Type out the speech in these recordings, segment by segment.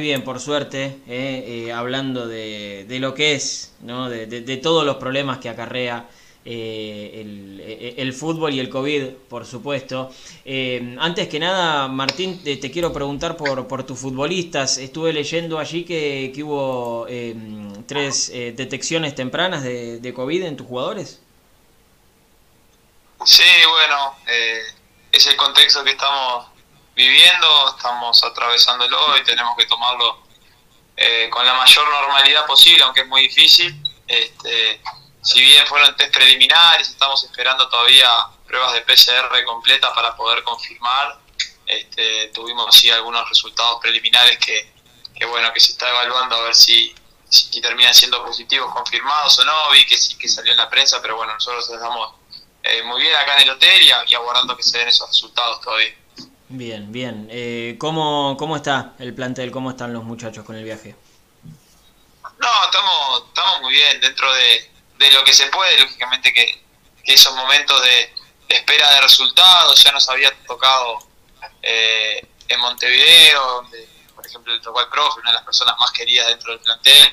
bien, por suerte, eh, eh, hablando de, lo que es, ¿no? de, todos los problemas que acarrea eh, el, fútbol y el COVID, por supuesto. Antes que nada, Martín, te, quiero preguntar por, tus futbolistas. Estuve leyendo allí que, hubo tres detecciones tempranas de, COVID en tus jugadores. Sí, bueno, es el contexto que estamos viviendo, estamos atravesándolo y tenemos que tomarlo eh, con la mayor normalidad posible, aunque es muy difícil. Este, si bien fueron test preliminares, estamos esperando todavía pruebas de PCR completas para poder confirmar. Este, tuvimos sí algunos resultados preliminares que, que, bueno que se está evaluando a ver si, si terminan siendo positivos confirmados o no. Vi que sí que salió en la prensa, pero bueno nosotros estamos eh, muy bien acá en el hotel y, y aguardando que se den esos resultados todavía. Bien, bien. Eh, ¿cómo, ¿Cómo está el plantel? ¿Cómo están los muchachos con el viaje? No, estamos, estamos muy bien dentro de, de lo que se puede. Lógicamente que, esos momentos de, de, espera de resultados ya nos había tocado eh, en Montevideo, donde por ejemplo le tocó al profe, una de las personas más queridas dentro del plantel,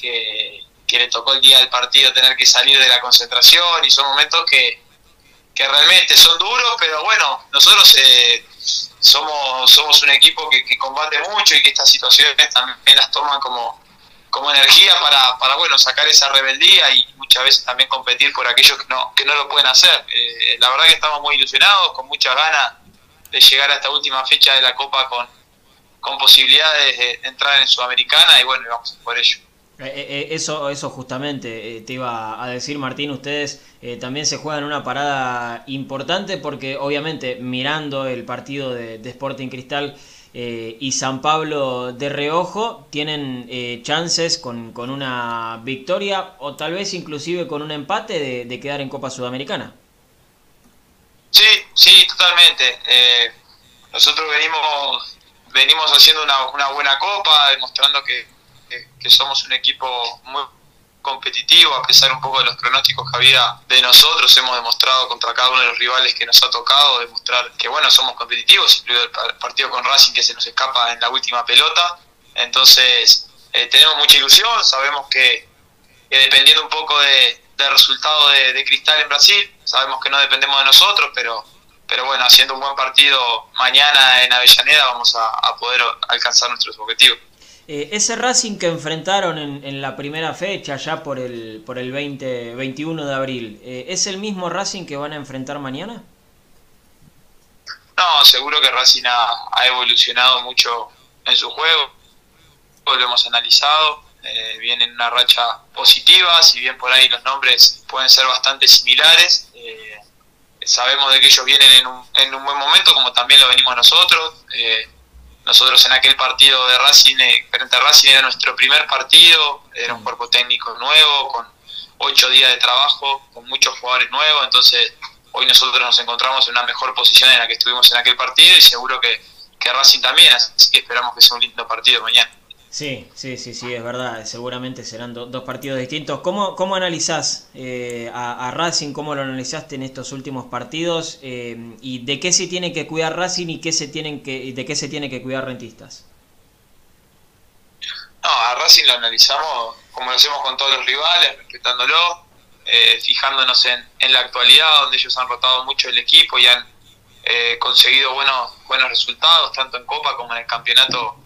que, que le tocó el día del partido tener que salir de la concentración y son momentos que, que realmente son duros, pero bueno, nosotros eh, somos, somos un equipo que, que, combate mucho y que estas situaciones también las toman como, como energía para, para bueno sacar esa rebeldía y muchas veces también competir por aquellos que no, que no lo pueden hacer. Eh, la verdad que estamos muy ilusionados, con muchas ganas de llegar a esta última fecha de la Copa con, con posibilidades de entrar en Sudamericana y bueno, vamos por ello. Eh, eso, eso justamente te iba a decir Martín, ustedes eh, también se juegan una parada importante porque obviamente mirando el partido de, de Sporting Cristal eh, y San Pablo de reojo tienen eh, chances con, con, una victoria o tal vez inclusive con un empate de, de quedar en Copa Sudamericana. Sí, sí, totalmente. nosotros venimos venimos haciendo una, una buena copa, demostrando que que, somos un equipo muy competitivo, a pesar un poco de los pronósticos que había de nosotros, hemos demostrado contra cada uno de los rivales que nos ha tocado, demostrar que bueno, somos competitivos, incluido el partido con Racing que se nos escapa en la última pelota, entonces eh, tenemos mucha ilusión, sabemos que, dependiendo un poco de, del resultado de, Cristal en Brasil, sabemos que no dependemos de nosotros, pero, pero bueno, haciendo un buen partido mañana en Avellaneda vamos a poder alcanzar nuestros objetivos. Eh, ese Racing que enfrentaron en, en, la primera fecha, ya por el, por el 20, 21 de abril, eh, ¿es el mismo Racing que van a enfrentar mañana? No, seguro que Racing ha, evolucionado mucho en su juego, lo hemos analizado, eh, viene en una racha positiva, si bien por ahí los nombres pueden ser bastante similares, eh, sabemos de que ellos vienen en un, en un buen momento, como también lo venimos nosotros. Eh, nosotros en aquel partido de Racing, eh, frente a Racing era nuestro primer partido, era un cuerpo técnico nuevo, con ocho días de trabajo, con muchos jugadores nuevos, entonces hoy nosotros nos encontramos en una mejor posición en la que estuvimos en aquel partido y seguro que, que Racing también, así que esperamos que sea un lindo partido mañana. Sí, sí, sí, sí, es verdad. Seguramente serán do, dos partidos distintos. ¿Cómo, cómo analizás eh, a, a, Racing? ¿Cómo lo analizaste en estos últimos partidos? Eh, ¿Y de qué se tiene que cuidar Racing y qué se tienen que, de qué se tiene que cuidar Rentistas? No, a Racing lo analizamos como lo hacemos con todos los rivales, respetándolo, eh, fijándonos en, en, la actualidad, donde ellos han rotado mucho el equipo y han eh, conseguido buenos, buenos resultados, tanto en Copa como en el campeonato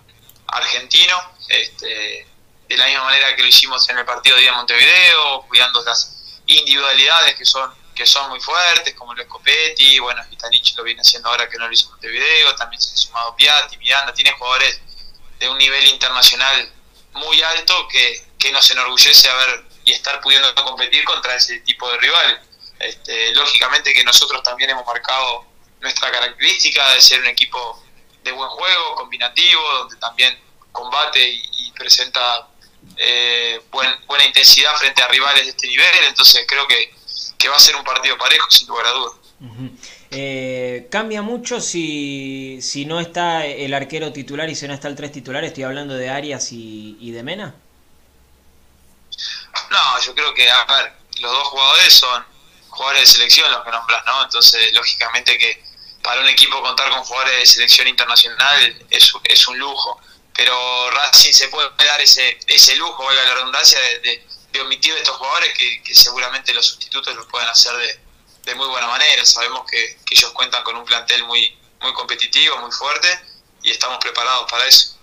argentino, este, de la misma manera que lo hicimos en el partido de día Montevideo, cuidando las individualidades que son que son muy fuertes, como lo Scopetti, bueno, Vitanich lo viene haciendo ahora que no lo hizo Montevideo, también se ha sumado Piatti, Miranda, tiene jugadores de un nivel internacional muy alto que, que nos enorgullece haber y estar pudiendo competir contra ese tipo de rivales. Este, lógicamente que nosotros también hemos marcado nuestra característica de ser un equipo de buen juego, combinativo, donde también combate y, y presenta eh, buen, buena intensidad frente a rivales de este nivel, entonces creo que, que va a ser un partido parejo, sin lugar a dudas. Uh -huh. eh, ¿Cambia mucho si, si no está el arquero titular y si no está el tres titular? Estoy hablando de Arias y, y de Mena. No, yo creo que, a ver, los dos jugadores son jugadores de selección los que nombras, ¿no? Entonces, lógicamente que para un equipo contar con jugadores de selección internacional es, un lujo pero Racing se puede dar ese, lujo, valga la redundancia, de, omitir estos jugadores que, seguramente los sustitutos lo pueden hacer de, muy buena manera. Sabemos que, ellos cuentan con un plantel muy competitivo, muy fuerte y estamos preparados para eso.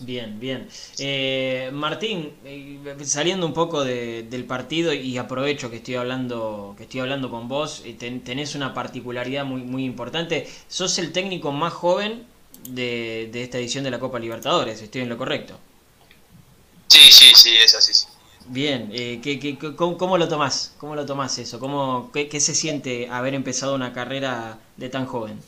Bien, bien. Eh, Martín, eh, saliendo un poco del partido y aprovecho que estoy hablando, que estoy hablando con vos, eh, tenés una particularidad muy, muy importante. Sos el técnico más joven de, esta edición de la Copa Libertadores, ¿estoy en lo correcto? Sí, sí, sí, es así. Bien, ¿qué, cómo, lo tomás? ¿Cómo lo tomás eso? ¿Cómo, qué, ¿Qué se siente haber empezado una carrera de tan joven?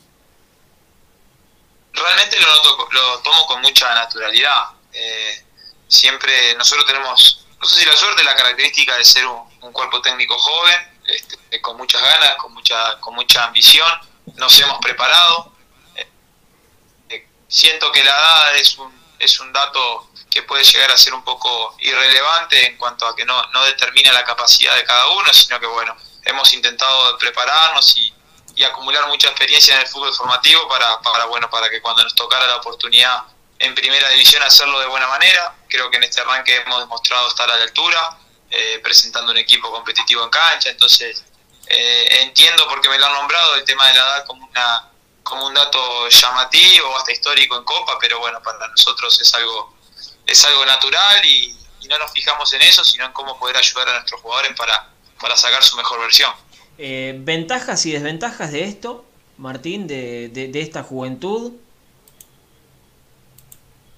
Lo, tomo con mucha naturalidad. Eh, siempre nosotros tenemos, no sé si la suerte, la característica de ser un, cuerpo técnico joven, este, con muchas ganas, con mucha, con mucha ambición, nos hemos preparado. Eh, siento que la edad es un, es un dato que puede llegar a ser un poco irrelevante en cuanto a que no, no determina la capacidad de cada uno, sino que bueno, hemos intentado prepararnos y, y acumular mucha experiencia en el fútbol formativo para, para, bueno, para que cuando nos tocara la oportunidad en primera división hacerlo de buena manera. Creo que en este arranque hemos demostrado estar a la altura, eh, presentando un equipo competitivo en cancha, entonces eh, entiendo por qué me lo han nombrado el tema de la edad como una como un dato llamativo, hasta histórico en Copa, pero bueno, para nosotros es algo es algo natural y, y no nos fijamos en eso, sino en cómo poder ayudar a nuestros jugadores para, para sacar su mejor versión. Eh, ¿Ventajas y desventajas de esto, Martín, de, de, esta juventud?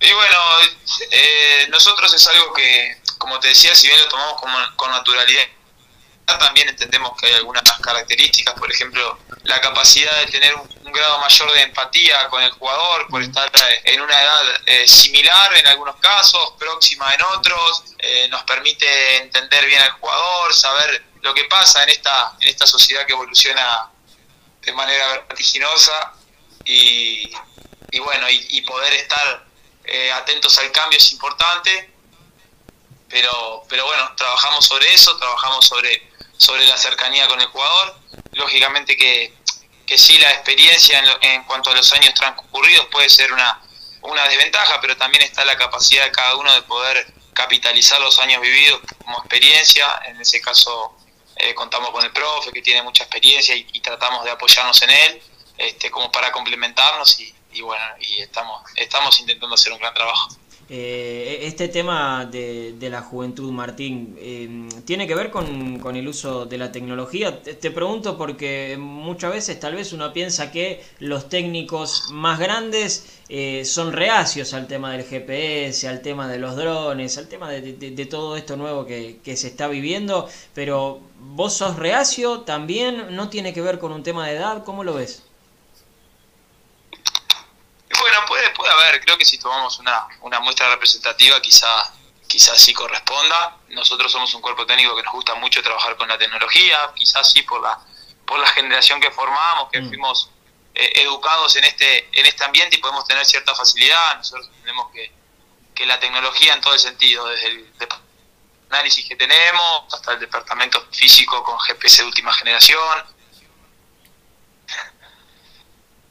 Y bueno, eh, nosotros es algo que, como te decía, si bien lo tomamos con naturalidad, también entendemos que hay algunas características, por ejemplo, la capacidad de tener un, grado mayor de empatía con el jugador, por estar en una edad eh, similar en algunos casos, próxima en otros, nos permite entender bien al jugador, saber lo que pasa en esta, en esta sociedad que evoluciona de manera vertiginosa y, bueno, y, poder estar eh, atentos al cambio es importante, pero, pero bueno, trabajamos sobre eso, trabajamos sobre, sobre la cercanía con el jugador, lógicamente que, que sí la experiencia en, en, cuanto a los años transcurridos puede ser una, una desventaja, pero también está la capacidad de cada uno de poder capitalizar los años vividos como experiencia, en ese caso eh, contamos con el profe que tiene mucha experiencia y, tratamos de apoyarnos en él este, como para complementarnos y, bueno, y estamos, estamos intentando hacer un gran trabajo. Eh, este tema de, la juventud, Martín, eh, ¿tiene que ver con, el uso de la tecnología? Te, pregunto porque muchas veces tal vez uno piensa que los técnicos más grandes eh, son reacios al tema del GPS, al tema de los drones, al tema de, todo esto nuevo que, se está viviendo, pero vos sos reacio también, no tiene que ver con un tema de edad, ¿cómo lo ves? Bueno, puede, haber, creo que si tomamos una, una muestra representativa quizá, quizás sí corresponda. Nosotros somos un cuerpo técnico que nos gusta mucho trabajar con la tecnología, quizás sí por la, por la generación que formamos, que mm. fuimos eh, educados en este, en este ambiente y podemos tener cierta facilidad. Nosotros tenemos que, que la tecnología en todo el sentido, desde el análisis que tenemos hasta el departamento físico con GPS de última generación,